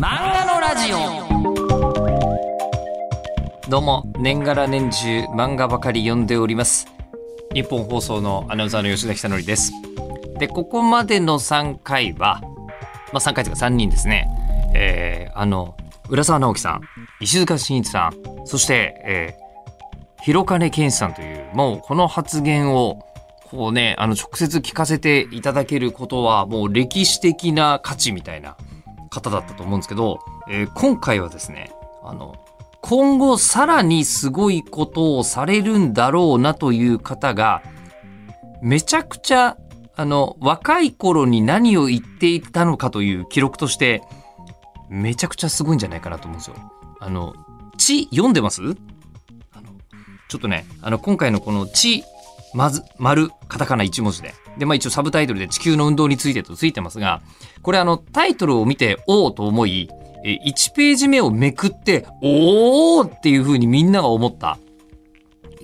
漫画のラジオ。どうも年がら年中漫画ばかり読んでおります。日本放送のアナウンサーの吉田久典です。でここまでの3回はまあ3回というか3人ですね。えー、あの浦沢直樹さん石塚真一さんそして、えー、広金健さんというもうこの発言をこうねあの直接聞かせていただけることはもう歴史的な価値みたいな方だったと思うんですけど、えー今回はですねあの今後さらにすごいことをされるんだろうなという方がめちゃくちゃあの若い頃に何を言っていたのかという記録としてめちゃくちゃすごいんじゃないかなと思うんですよ。あの「地」読んでます？あのちょっとねあの今回のこの「地」まず丸カタカナ1文字でで、まあ、一応サブタイトルで地球の運動についてとついてますがこれあのタイトルを見ておおと思い1ページ目をめくっておおっていう風にみんなが思った。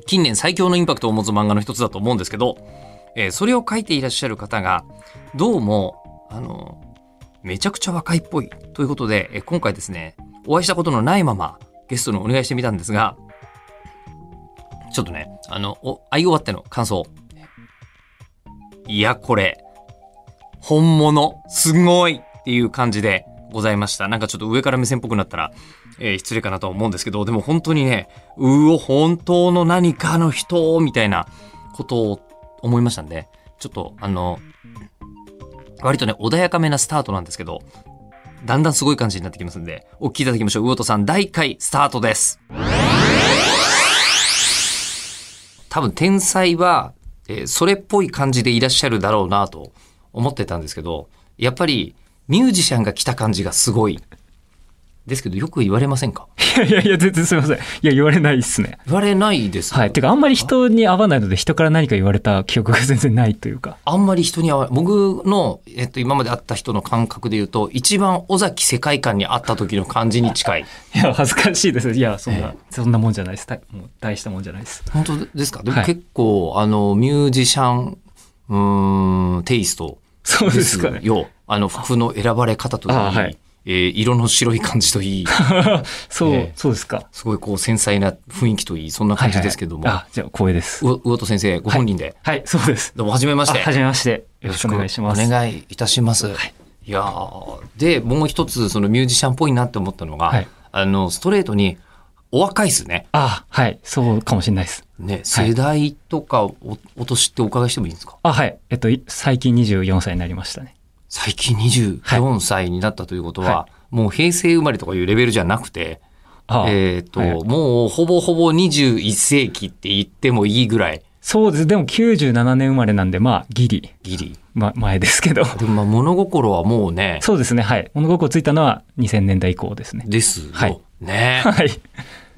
近年最強のインパクトを持つ漫画の一つだと思うんですけど、えーそれを書いていらっしゃる方がどうもあのめちゃくちゃ若いっぽいということで、えー今回ですねお会いしたことのないままゲストにお願いしてみたんですがちょっとねあのお会い終わっての感想いやこれ。本物。すごいっていう感じでございました。なんかちょっと上から目線っぽくなったら、えー失礼かなと思うんですけどでも本当にねうお本当の何かの人みたいなことを思いましたんでちょっとあの割とね穏やかめなスタートなんですけどだんだんすごい感じになってきますんでお聞きいただきましょう。魚戸さん第1回スタートです。多分天才は、えそれっぽい感じでいらっしゃるだろうなと思ってたんですけどやっぱりミュージシャンが来た感じがすごい。ですけどよく言われませんか？いやいやいや、全然すみません。いや、言われないっすね。言われないですはい。てか、あんまり人に会わないので、人から何か言われた記憶が全然ないというか。あんまり人に会わ僕の、えっと、今まで会った人の感覚で言うと一番尾崎世界観に会った時の感じに近いいや、恥ずかしいです。いや、そんな、えそんなもんじゃないです。たもう大したもんじゃないです。本当ですか？でもはい結構、あのミュージシャンうーんテイストそうでですすかね。よあの服の選ばれ方といい、あはいえー色の白い感じといい そう、ええそうですか。すごいこう繊細な雰囲気といいそんな感じですけども、はいはいあ、じゃあ、光栄です。う魚戸先生ご本人で、はい、そうです。どうもはじめましてあはじめまして。よろしくお願いします。お願いいたします。い、やーでもう一つそのミュージシャンっぽいなって思ったのが、はいあのストレートにお若いっすね。あ、はい、そうかもしれないです。ね世代とかおお年ってお伺いしてもいいですか？あ、はい。えっと、い最近24歳になりましたね。最近24歳になったということは、はもう平成生まれとかいうレベルじゃなくて、あえっ、と、はいもうほぼほぼ21世紀って言ってもいいぐらいそうです。でも97年生まれなんで、まあ、ギリ、ギリ。ま、前ですけど。でもまあ物心はもうねそうですね。はい。物心ついたのは2000年代以降ですね。ですよ、はいね。はい。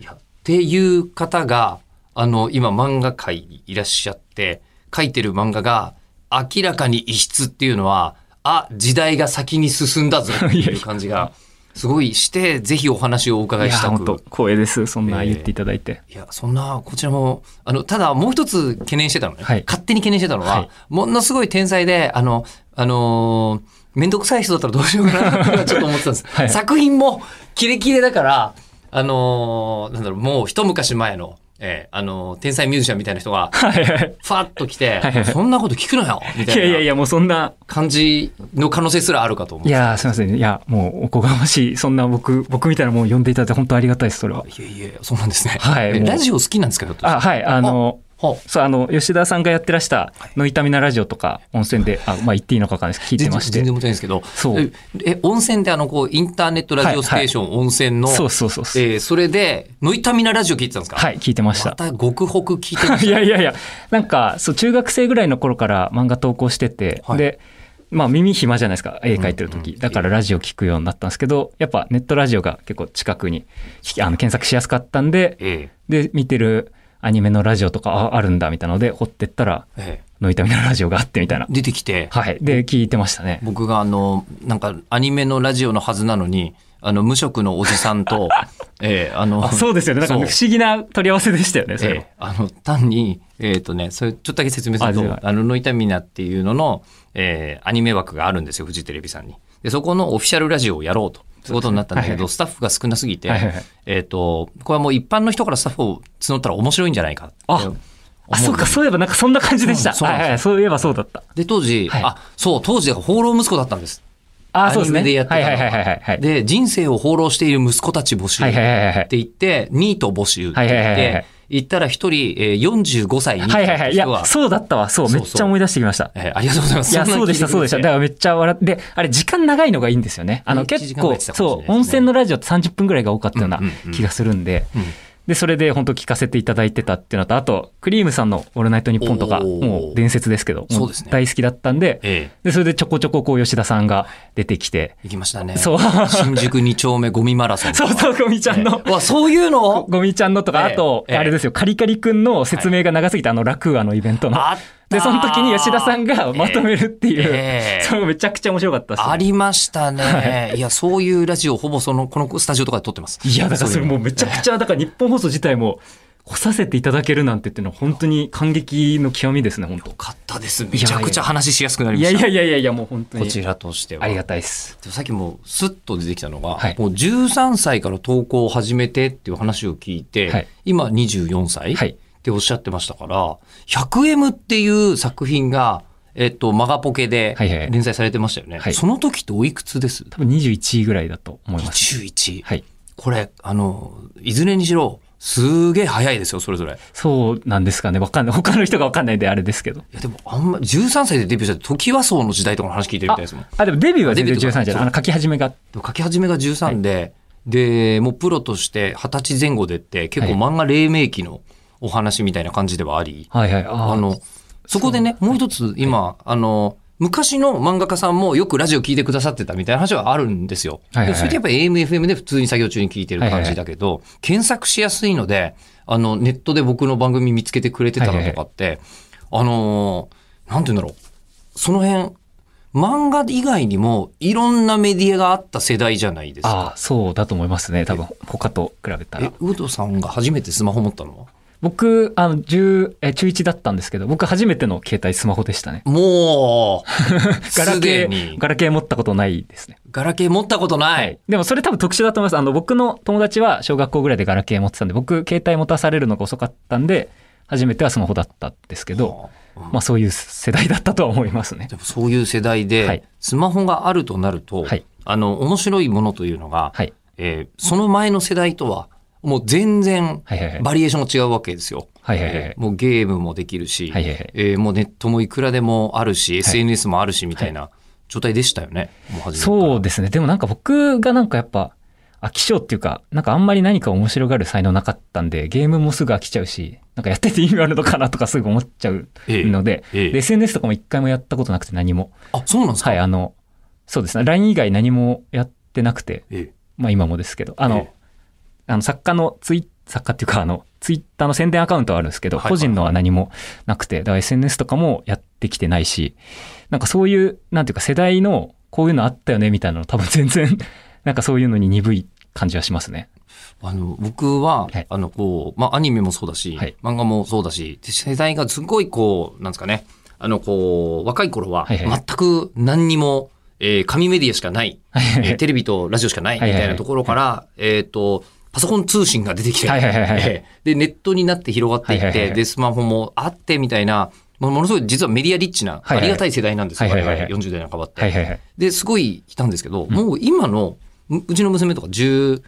いやっていう方があの今漫画界にいらっしゃって書いてる漫画が明らかに異質っていうのはあ時代が先に進んだぞ っていう感じがすごいしてぜひお話をお伺いしたく。本当光栄です。そんな言っていただいて。いやそんなこちらもあのただもう一つ懸念してたのね、はい。勝手に懸念してたのは、はい。ものすごい天才であのあのー面倒くさい人だったらどうしようかなってちょっと思ってたんです、はい。作品もキレキレだからあのーなんだろうもう一昔前の、えーあのー天才ミュージシャンみたいな人が。ファッと来てそんなこと聞くなよみたいないやいやいや、もうそんな、感じの可能性すらあるかと思ういや、すみません。いや、もうおこがましい。そんな僕、僕みたいなもん呼んでいただいて本当ありがたいです、それは。いやいやそうなんですね、はいラジオ好きなんですけどあ、はい。あの、はそう、あの、吉田さんがやってらした、のいたみなラジオとか、温泉で、あ、まあ言っていいのかわかんないですけど、聞いてまして。全然いんですけどそう。ええ温泉であのこうインターネットラジオステーション温泉の、そうそうそう。えーそれでノイタミナラジオ聞いてたんですか？はい、聞いてましまた。た極北聞いてまし いたやいやいや、なんか、そう、中学生ぐらいの頃から漫画投稿してて、はい。で、まあ耳暇じゃないですか、絵描いてる時、うんうんだからラジオ聞くようになったんですけど、やっぱネットラジオが結構近くにあの検索しやすかったんで、え。で、見てるアニメのラジオとかああるんだみたいなので、掘ってったら、ええノイタミナラジオがあってみたいなえ。出てきてはい。で、聞いてましたね。僕があのなんかアニメのラジオのはずなのにあの無職のおじさんと ええあのあそうですよね。なんか不思議な取り合わせでしたよね、それはええあの単に、えっとね、それちょっとだけ説明するとあのノイタミナっていうのの、えーアニメ枠があるんですよフジテレビさんに。でそこのオフィシャルラジオをやろうと。ことになったんだけど、はいスタッフが少なすぎて、はいはいはいえっ、と、これはもう一般の人からスタッフを募ったら面白いんじゃないかってあ思あ、そうか、そういえばなんかそんな感じでした。そうはいはい、そういえばそうだった。で、当時、はいあ、そう、当時、放浪息子だったんです。あ、そうですね。アニメでやってたのはいはいはいはいはい。で、人生を放浪している息子たち募集っ。て言って、ニート募集って言っはいはいはいはいて、行ったら一人、えー45歳ニートはいはいはい。いやそうだったわ。そう、めっちゃ思い出してきました。えーありがとうございます。いや、そうでした、そうでした。だからめっちゃ笑って、で、あれ、時間長いのがいいんですよね。あの、ね結構、そう、温泉のラジオって30分ぐらいが多かったようなうんうんうん気がするんで、うんで、それで本当聞かせていただいてたっていうのと、あと、クリームさんのオールナイトニッポンとか、もう伝説ですけど、もそう大好きだったんで、えで、それでちょこちょここう吉田さんが出てきて、え行きましたね。そう。新宿2丁目ゴミマラソン。そうそう、ゴミちゃんの。うわ、そういうの？ゴミちゃんのとか、ええ。あと、ええ。あれですよ、カリカリくんの説明が長すぎて、あの、ラクーアのイベントの。あったで、その時に吉田さんがまとめるっていう、ええそう、めちゃくちゃ面白かったです。ありましたね。いや、そういうラジオほぼその、このスタジオとかで撮ってます。いや、だからそれもうめちゃくちゃ、だから日本放送自体も、来させていただけるなんてっていうのは本当に感激の極みですね、本当よかったです。めちゃくちゃ話しやすくなりました。いやいやいやいや、もう本当に。こちらとしては。ありがたいです。でもさっきもスッと出てきたのが、はいもう13歳から投稿を始めてっていう話を聞いて、はい今24歳、はいっておっしゃってましたから、100M っていう作品が、えっと、マガポケではいはい連載されてましたよね。はいその時っておいくつです？多分21位ぐらいだと思います。?21。はい。これ、あの、いずれにしろ、すげえ早いですよ、それぞれ。いそうなんですかね。わかんない。他の人がわかんないんであれですけど。や、でも、あんま、13歳でデビューした時和荘の時代とかの話聞いてるみたいですもん。あ、でもデビューは全然デビューとか13じゃない。あの、書き始めが。書き始めが13で、で、もうプロとして20歳前後でって結構漫画黎明期のお話みたいな感じではあり、はいはい。ああの、そこでね、もう一つ今、あの、昔の漫画家さんもよくラジオ聞いてくださってたみたいな話はあるんですよ。はいはいそれってやっぱり AM、FM で普通に作業中に聞いてる感じだけど、検索しやすいので、あの、ネットで僕の番組見つけてくれてたのとかって、あのーなんて言うんだろう。その辺、漫画以外にもいろんなメディアがあった世代じゃないですか。ああ、そうだと思いますね。多分、他と比べたらえ。、ウドさんが初めてスマホ持ったのは？僕、あの、10、え、中1だったんですけど、僕初めての携帯スマホでしたね。もう、ガラケにー、、ガラケー持ったことないですね。ガラケー持ったことない。はい。でもそれ多分特殊だと思います。あの、僕の友達は小学校ぐらいでガラケー持ってたんで、僕、携帯持たされるのが遅かったんで、初めてはスマホだったんですけど、うんまあそういう世代だったとは思いますねで。もそういう世代で、はいスマホがあるとなると、はいあの、面白いものというのが、はい。えーその前の世代とは、もう全然はいはいはい。バリエーションが違うわけですよ。はいはいはいえーもうゲームもできるし、はいはいはいえーもうネットもいくらでもあるし、SNS もあるしみたいな状態でしたよね。もう初めからそうですね。でもなんか僕がなんかやっぱ、飽き性っていうか、なんかあんまり何か面白がる才能なかったんで、ゲームもすぐ飽きちゃうし、なんかやってて意味あるのかなとかすぐ思っちゃうええので、ええで SNS とかも一回もやったことなくて何も。あ、そうなんですか？はい、あの、そうですね。LINE 以外何もやってなくて、えまあ今もですけど、あの、ええあの作家のツイ作家っていうかあの、ツイッターの宣伝アカウントはあるんですけど、個人のは何もなくて、だから SNS とかもやってきてないし、なんかそういう、なんていうか世代のこういうのあったよねみたいなの多分全然、なんかそういうのに鈍い感じはしますね。あの、僕は、はい。あの、こう、まあ、アニメもそうだし、はい。漫画もそうだし、で世代がすごいこう、なんですかね、あの、こう、若い頃は、全く何にも、えー紙メディアしかない、テレビとラジオしかないみたいなところから、えっ、と、パソコン通信が出てきて、はいはいはいはいえーで、ネットになって広がっていって、はいはいはいで、スマホもあってみたいな、もものすごい実はメディアリッチな、ありがたい世代なんですよ、はいはいはい我々40代半ばって。はいはいはい。で、すごい来たんですけど、もう今の、ううちの娘とか10、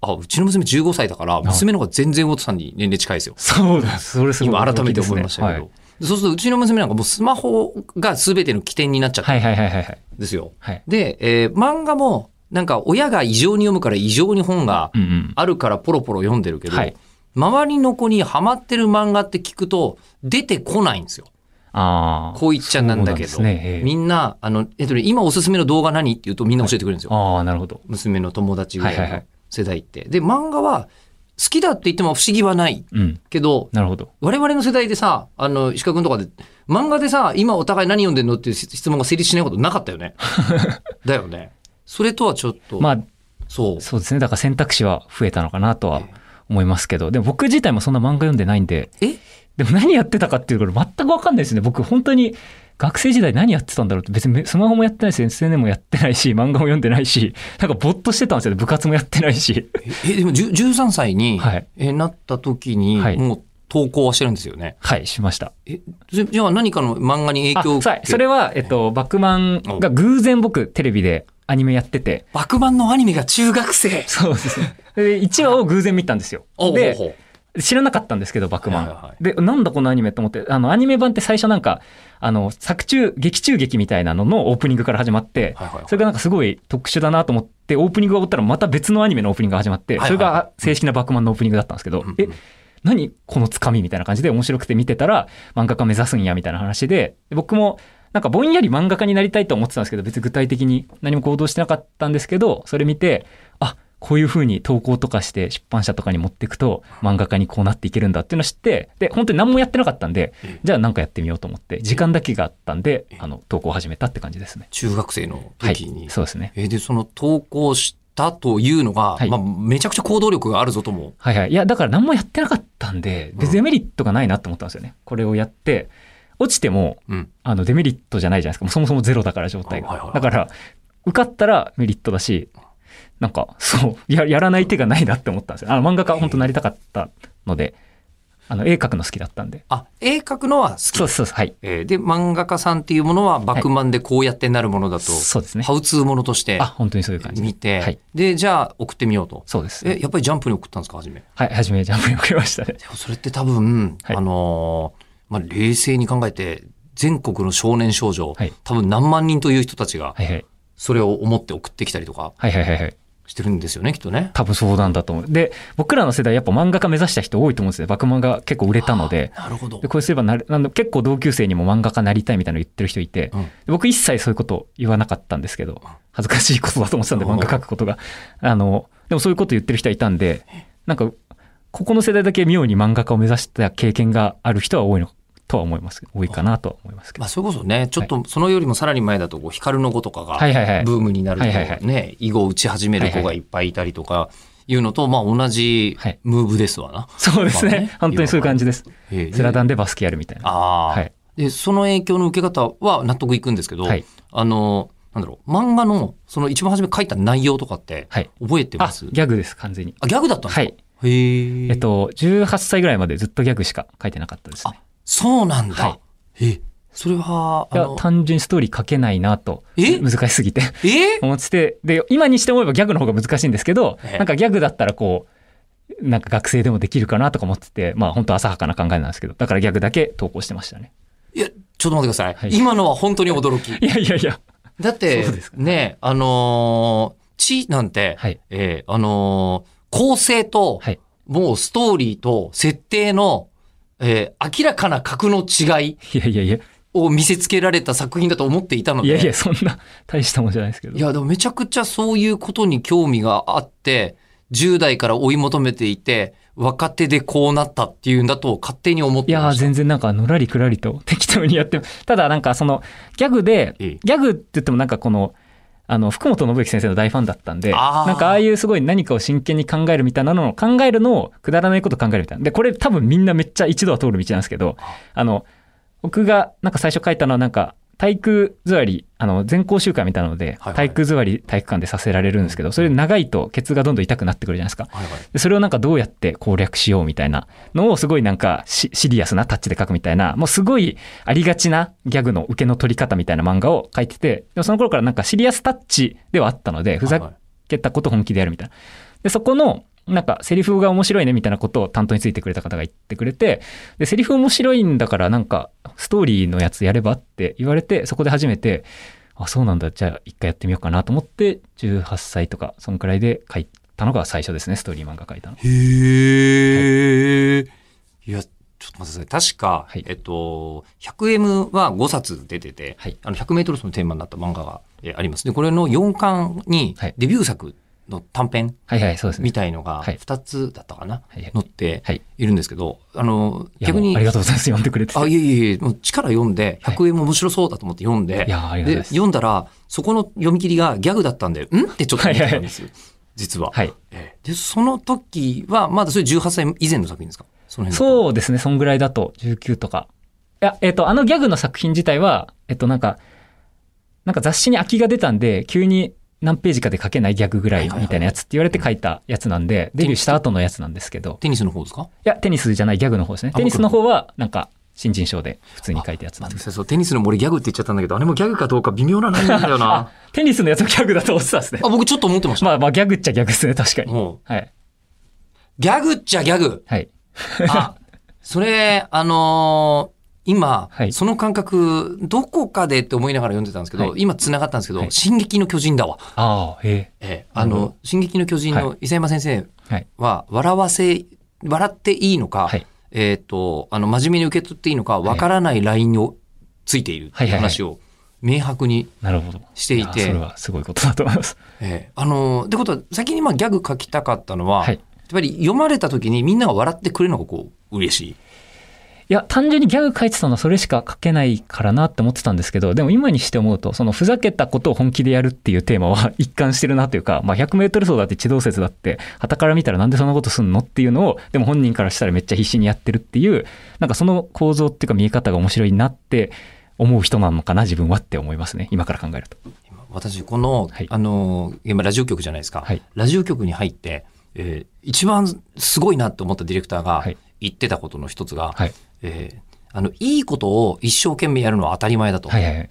あ、うちの娘15歳だから、娘の方が全然ウォトさんに年齢近いですよ。そうです。それすごい今改めて思いましたけど。はいでそうするとうちの娘なんかもうスマホが全ての起点になっちゃったんはいはいはいはいはい。ですよ。はい。で、えー漫画もなんか親が異常に読むから異常に本がうんうん。あるからポロポロ読んでるけど、はい周りの子にハマってる漫画って聞くと出てこないんですよ。ああ。こう言っちゃなんだけど。ねええみんな、あの、えっとね、今おすすめの動画何って言うとみんな教えてくれるんですよ。ああ、なるほど。娘の友達ぐらいのはいはいはい世代って。で、漫画は好きだって言っても不思議はないうん。けど、なるほど。我々の世代でさ、あの、石川君とかで、漫画でさ、今お互い何読んでんのっていう質問が成立しないことなかったよね。だよね。それとはちょっと、まあ、そう。そうですね。だから選択肢は増えたのかなとは思いますけど、でも僕自体もそんな漫画読んでないんで、え？でも何やってたかっていうところ全くわかんないですね。僕本当に学生時代何やってたんだろうって別にスマホもやってないし SNS もやってないし漫画も読んでないしなんかぼっとしてたんですよね。部活もやってないし。え、でも10 13歳に、はい。えなった時に、はい。もう投稿はしてるんですよね？はいしました。え、じゃあ何かの漫画に影響をあ受それは、えっと、バックマンが偶然僕テレビでアニメやってて。バクマンのアニメが中学生。そうです。ねで1話を偶然見たんですよ。で知らなかったんですけど、バックマン。はいはいはで、なんだこのアニメと思って、あの、アニメ版って最初なんか、あの、作中、劇中劇みたいなののオープニングから始まって、はいはいはい。それがなんかすごい特殊だなと思って、オープニングが終わったらまた別のアニメのオープニングが始まって、はいはいそれが正式なバックマンのオープニングだったんですけど、え、何このつかみみたいな感じで面白くて見てたら、漫画家目指すんやみたいな話で、で僕も、なんかぼんやり漫画家になりたいと思ってたんですけど、別に具体的に何も行動してなかったんですけど、それ見て、あ、こういう風に投稿とかして出版社とかに持っていくと漫画家にこうなっていけるんだっていうのを知って、で、本当に何もやってなかったんでええ、じゃあ何かやってみようと思って、時間だけがあったんで、あの、投稿を始めたって感じですね。中学生のはい時に。。そうですね。えで、その投稿したというのが、はいまあ、めちゃくちゃ行動力があるぞとも。はいはい。いや、だから何もやってなかったんで、別にデメリットがないなって思ったんですよね。これをやって、落ちても、うん。あの、デメリットじゃないじゃないですか。そもそもゼロだから状態がはいはいは。いだから、受かったらメリットだし、なんか、そう、ややらない手がないなって思ったんですよ。あの、漫画家本当なりたかったので、あの、絵描くの好きだったんで。あ、絵描くのは好き。そうそう。はい。えーで、漫画家さんっていうものは、バクマンでこうやってなるものだと、そうですねハ。ウツーものとしてあ、本当にそういう感じで。見て、はいで、じゃあ送ってみようと。そうです。え、やっぱりジャンプに送ったんですか、初め？はい、初めジャンプに送りましたね。それって多分、はいあのーまあ、冷静に考えて、全国の少年少女、はい多分何万人という人たちが。それを思って送ってきたりとかはいはいはいはい。してるんですよね、きっとね。多分そうなんだと思う。で、僕らの世代やっぱ漫画家目指した人多いと思うんですよ。バクマンが結構売れたので。なるほどで、。これすればなる、なんだ結構同級生にも漫画家なりたいみたいなの言ってる人いて、うんで僕一切そういうこと言わなかったんですけど、恥ずかしいことだと思ってたんで、うん漫画描くことが。あの、でもそういうこと言ってる人はいたんで、なんか、ここの世代だけ妙に漫画家を目指した経験がある人は多いのとは思います。多いかなとは思いますけどまあ、。それこそね、ちょっとそのよりもさらに前だと、こう、光の子とかが、はいはいはい。ブームになるとはいはいはいね、囲碁を打ち始める子がいっぱいいたりとか、いうのと、まあ、同じはいムーブですわな。そうですねまあね。本当にそういう感じです。ええスラダンでバスケやるみたいな。ああ、はいで、その影響の受け方は納得いくんですけど、はいあの、なんだろう、漫画の、その一番初め書いた内容とかって、はい。覚えてあ、ます？ギャグです、完全に。あ、ギャグだったんですか？はい。へえ。えっと、18歳ぐらいまでずっとギャグしか書いてなかったですね。そうなんだ。はいえ、それは、あいや、の、単純にストーリー書けないなと、え？難しすぎてえ？思ってて、で、今にして思えばギャグの方が難しいんですけどええ、なんかギャグだったらこう、なんか学生でもできるかなとか思ってて、まあ本当浅はかな考えなんですけど、だからギャグだけ投稿してましたね。いや、ちょっと待ってください。はい今のは本当に驚き。いやいやいや。だってね、あのー、地なんて、はい。えーあのー構成と、はい。もうストーリーと設定の、えー明らかな格の違いいやいやいや。を見せつけられた作品だと思っていたので。いやいや、そんな大したもんじゃないですけど。いや、でもめちゃくちゃそういうことに興味があって、10代から追い求めていて、若手でこうなったっていうんだと勝手に思っいやーてました。全然なんかのらりくらりと適当にやってただなんかそのギャグでええギャグって言ってもなんかこのあの福本信之先生の大ファンだったんでなんかああいうすごい何かを真剣に考えるみたいなのを考えるのをくだらないこと考えるみたいな。でこれ多分みんなめっちゃ一度は通る道なんですけどあの僕がなんか最初書いたのはなんか体育座りあの全校集会みたいなのではい体育座り体育館でさせられるんですけどそれ長いとケツがどんどん痛くなってくるじゃないですか。はいはい。でそれをなんかどうやって攻略しようみたいなのをすごいなんかシシリアスなタッチで書くみたいな、もうすごいありがちなギャグの受けの取り方みたいな漫画を書いてて、でもその頃からなんかシリアスタッチではあったので、ふざけたこと本気でやるみたいな。で、そこの、なんかセリフが面白いねみたいなことを担当についてくれた方が言ってくれて、で、セリフ面白いんだからなんかストーリーのやつやればって言われて、そこで初めて、あ、そうなんだ、じゃあ一回やってみようかなと思って、18歳とか、そんくらいで書いたのが最初ですね、ストーリー漫画書いたの。へえ。いや、ちょっと待ってください。確か、はいえっと、100M は5冊出てて、はいあの、100メートル走のテーマになった漫画が、えあります。で、これの4巻にはい、デビュー作の短編はいはい、そうですね。みたいのがはい2つだったかな、はいはい載ってはい。いるんですけど、あの、逆に、ありがとうございます。読んでくれてて。あ、いえいえいえ、もう力読んで、はい100円も面白そうだと思って読んで、いやありがとうございで、ます。読んだら、そこの読み切りがギャグだったんで、ん？ってちょっと思ってたんですよ。実は。はい。ええで、その時は、まだそれ18歳以前の作品ですか？そのそうですね、そんぐらいだと、19とか。や、えっ、と、あのギャグの作品自体は、えっ、と、なんか、なんか雑誌に空きが出たんで、急に何ページかで書けないギャグぐらいみたいなやつって言われて書いたやつなんで、デビューした後のやつなんですけど、テニスの方ですか？いや、テニスじゃないギャグの方ですね。あテニスの方は、なんか、新人賞で普通に書いたやつなんです。そうテニスの森ギャグって言っちゃったんだけど、あれもギャグかどうか微妙なラインなんだよな。あ、テニスのやつもギャグだと思ってたんですねあ、。僕ちょっと思ってました。まあまあ、ギャグっちゃギャグですね、確かに。はい。ギャグっちゃギャグ。はい。あ、それ、あのー今、はいその感覚、どこかでって思いながら読んでたんですけど、はい今繋がったんですけど、はい進撃の巨人だわ。ああ、へええあの、進撃の巨人はの伊佐山先生え。は笑わせ、笑っていいのか、はい。えっ、と、あの、真面目に受け取っていいのか、わからないラインをついているっい話を明白に。していてやそれはすごいことだと思います。ええあの、ってことは、先にまあギャグ書きたかったのは、はいやっぱり読まれた時にみんなが笑ってくれるのがこう、嬉しい。いや、単純にギャグ書いてたのはそれしか書けないからなって思ってたんですけど、でも今にして思うと、そのふざけたことを本気でやるっていうテーマは一貫してるなというか、まあ100メートル走だって地動説だって、旗から見たらなんでそんなことすんのっていうのを、でも本人からしたらめっちゃ必死にやってるっていう、なんかその構造っていうか見え方が面白いなって思う人なのかな、自分はって思いますね。今から考えると。今私、この、はいあの、今ラジオ局じゃないですか。はいラジオ局に入って、えー一番すごいなって思ったディレクターがはい言ってたことの一つが、はい。えーあの、いいことを一生懸命やるのは当たり前だと。はいはいはい。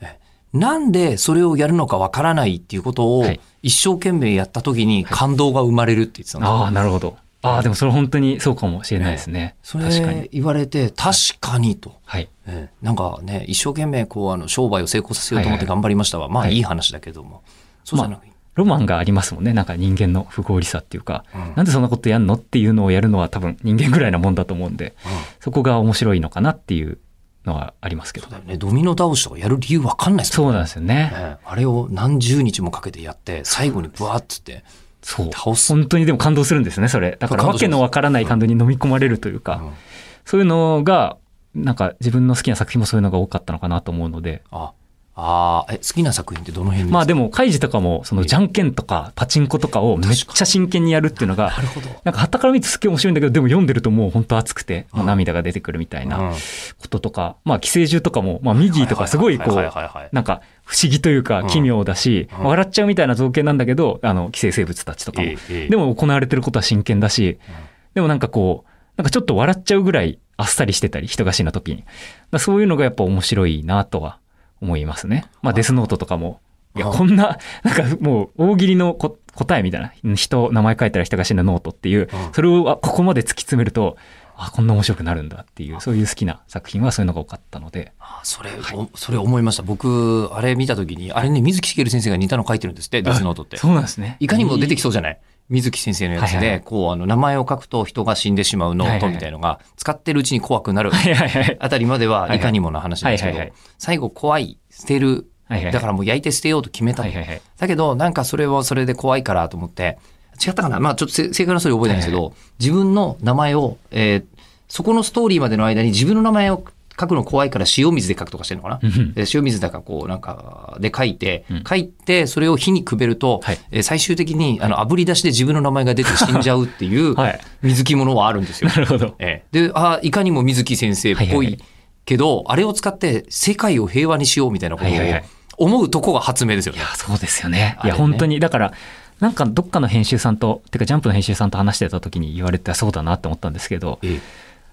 なんでそれをやるのかわからないっていうことをはい一生懸命やった時に感動が生まれるって言ってたんですよああ、なるほど。ああ、でもそれ本当にそうかもしれないですね。そ確かに。れ言われて確かにと。はい。ええなんかね、一生懸命こうあの商売を成功させようと思ってはいはい頑張りましたわ。まあはいいい話だけども。そうじゃなくて、ロマンがありますもんね。なんか人間の不合理さっていうか、うんなんでそんなことやんのっていうのをやるのは多分人間ぐらいなもんだと思うんで、うんそこが面白いのかなっていうのはありますけどね。ドミノ倒しとかやる理由わかんないですもんそうなんですよね。ね。あれを何十日もかけてやって、最後にブワーッつってそう。倒す。本当にでも感動するんですね、それ。だからわけのわからない感動に飲み込まれるというか、うんそういうのが、なんか自分の好きな作品もそういうのが多かったのかなと思うので、あ、あーえ、好きな作品ってどの辺ですか？まあでも、カイジとかも、そのじゃんけんとかパチンコとかをめっちゃ真剣にやるっていうのがな、るほど。なんか、旗から見てすっげえ面白いんだけど、でも読んでるともう本当熱くて、涙が出てくるみたいなうんこととか、まあ、寄生獣とかも、まあ、ミギーとかすごいこ、はいうなんか、不思議というかうん奇妙だし、うん。笑っちゃうみたいな造形なんだけど、あの、寄生生物たちとかも。でも行われてることは真剣だし、でもなんかこう、なんかちょっと笑っちゃうぐらいあっさりしてたり、人が死な時に。そういうのがやっぱ面白いなとは思いますね。まあ、デスノートとかも、いや、あこんな、なんかもう大喜利のこ答えみたいな、人、名前書いたら人が死ぬノートっていう、うんそれをあここまで突き詰めると、あ、こんな面白くなるんだっていう、そういう好きな作品はそういうのが多かったので、あそれ、おそれ思いました。僕、あれ見たときに、あれね、水木しげる先生が似たの書いてるんですって、デスノートって。そうなんですね。いかにも出てきそそうじゃない水木先生のやつで、はいはいこう、あの、名前を書くと人が死んでしまうノートみたいのが、使ってるうちに怖くなる。あたりまではいかにもな話なんですけど最後怖い、捨てる、だからもう焼いて捨てようと決めた。だけど、なんかそれはそれで怖いからと思って、違ったかな？まあちょっとせ正確なストーリー覚えてないんですけど、自分の名前を、えーそこのストーリーまでの間に自分の名前を書くの怖いから塩水で書くとかしてるのかな？塩水だかこうなんかで書いてうん、書いてそれを火にくべると、はいえー最終的にあの炙り出しで自分の名前が出て死んじゃうっていう はい。水木ものはあるんですよ な。るほど。ええで、あいかにも水木先生っぽはいけど、あれを使って世界を平和にしようみたいなことを思うとこが発明ですよねいや、。そうですよね。いや、本当に、だから、なんかどっかの編集さんと、てかジャンプの編集さんと話してた時に言われてそうだなって思ったんですけど、ええ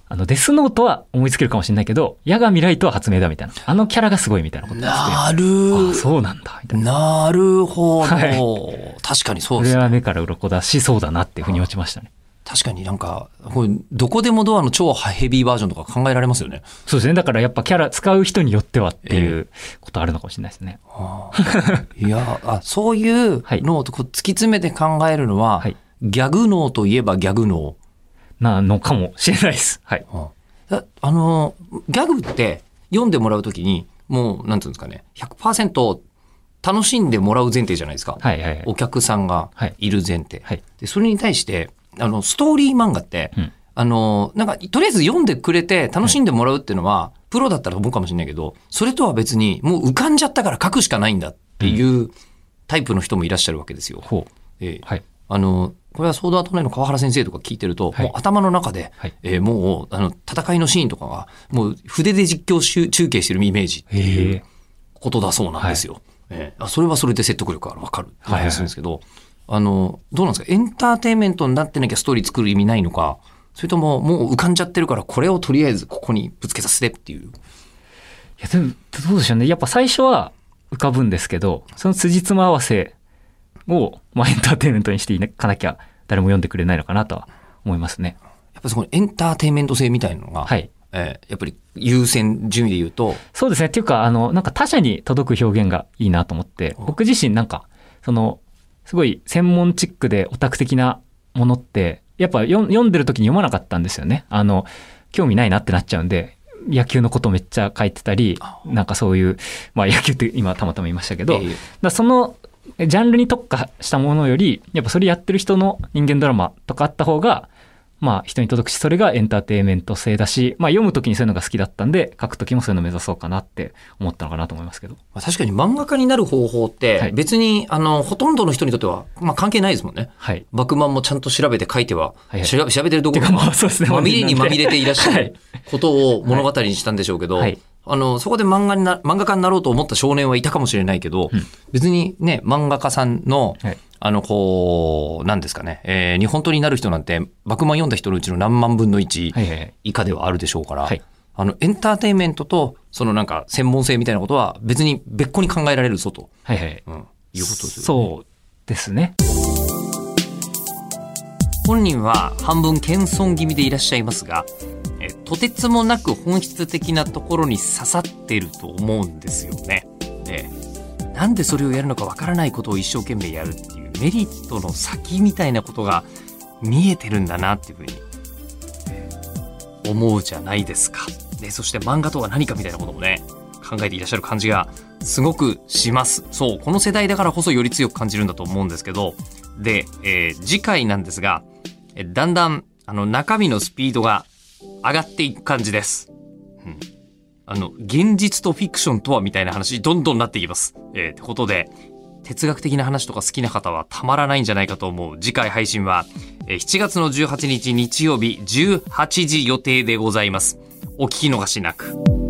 あの、デスノートは思いつけるかもしれないけど、矢神ライトは発明だみたいな。あのキャラがすごいみたいなことなるあ、そうなんだ、みたいな。なるほど。は確かにそうこですね。れは目から鱗だし、そうだなっていうふうに落ちましたね。確かになんか、これどこでもドアの超ヘビーバージョンとか考えられますよね。そうですね。だからやっぱキャラ使う人によってはっていうことあるのかもしれないですね。ああいやあ、そういうのを突き詰めて考えるのは、はいギャグ脳といえばギャグ脳。なのかもしれないです。はい。ああの、ギャグって読んでもらうときに、もう、なんていうんですかね、100%楽しんでもらう前提じゃないですか。はいはいはい。お客さんがいる前提。はい。で、それに対して、あの、ストーリー漫画って、うんあの、なんか、とりあえず読んでくれて楽しんでもらうっていうのは、プロだったら思うかもしれないけど、それとは別に、もう浮かんじゃったから書くしかないんだっていうタイプの人もいらっしゃるわけですよ。ほう。ええはい。あの、これはソードアート内の川原先生とか聞いてると、はいもう頭の中で、はいえーもう、あの、戦いのシーンとかが、もう筆で実況しゅ中継してるイメージっていう。ことだそうなんですよ。えーあそれはそれで説得力がわかるってはいはい話するんですけど、あの、どうなんですか？エンターテインメントになってなきゃストーリー作る意味ないのか、それとももう浮かんじゃってるからこれをとりあえずここにぶつけさせてっていう。いや、でも、どうでしょうね。やっぱ最初は浮かぶんですけど、その辻褄合わせを、まあ、エンターテインメントにしていかなきゃ誰も読んでくれないのかなとは思いますね。やっぱそこのエンターテインメント性みたいなのが、はい。えーやっぱり優先順位で言うと、そうですね。っていうか、あの、なんか他者に届く表現がいいなと思って、うん僕自身なんか、その、すごい専門チックでオタク的なものって、やっぱ読んでる時に読まなかったんですよね。あの、興味ないなってなっちゃうんで、野球のことめっちゃ書いてたり、なんかそういう、まあ野球って今たまたま言いましたけど、えーだそのジャンルに特化したものより、やっぱそれやってる人の人間ドラマとかあった方が、まあ人に届くし、それがエンターテインメント性だし、まあ読む時にそういうのが好きだったんで、書く時もそういうの目指そうかなって思ったのかなと思いますけど。まあ、確かに漫画家になる方法ってはい別に、あのほとんどの人にとっては、まあ、関係ないですもんね。はい。バクマンもちゃんと調べて書いては、はいはい調べてるとこてか まあそうですね。まみれにまみれていらっしゃはいることを物語にしたんでしょうけど、はいあのそこで漫画にな漫画家になろうと思った少年はいたかもしれないけど、うん別にね漫画家さんの、はいあのこうなんですかね、えーに本当になる人なんてバクマン読んだ人のうちの何万分の1はいはいはい。以下ではあるでしょうから、はいあのエンターテインメントとそのなんか専門性みたいなことは別に別個に考えられるぞと、はいはい。うん、いうことですよね。そうですね。本人は半分謙遜気味でいらっしゃいますがえとてつもなく本質的なところに刺さってると思うんですよね。でなんでそれをやるのかわからないことを一生懸命やるっていうメリットの先みたいなことが見えてるんだなっていうふうに思うじゃないですか。でそして漫画とは何かみたいなこともね考えていらっしゃる感じがすごくします。そうこの世代だからこそより強く感じるんだと思うんですけどで、えー次回なんですがだんだんあの中身のスピードが上がっていく感じです。うん、あの現実とフィクションとはみたいな話どんどんなっていきます。えーってことで哲学的な話とか好きな方はたまらないんじゃないかと思う次回配信はえ7月の18日日曜日18時予定でございます。お聞き逃しなく。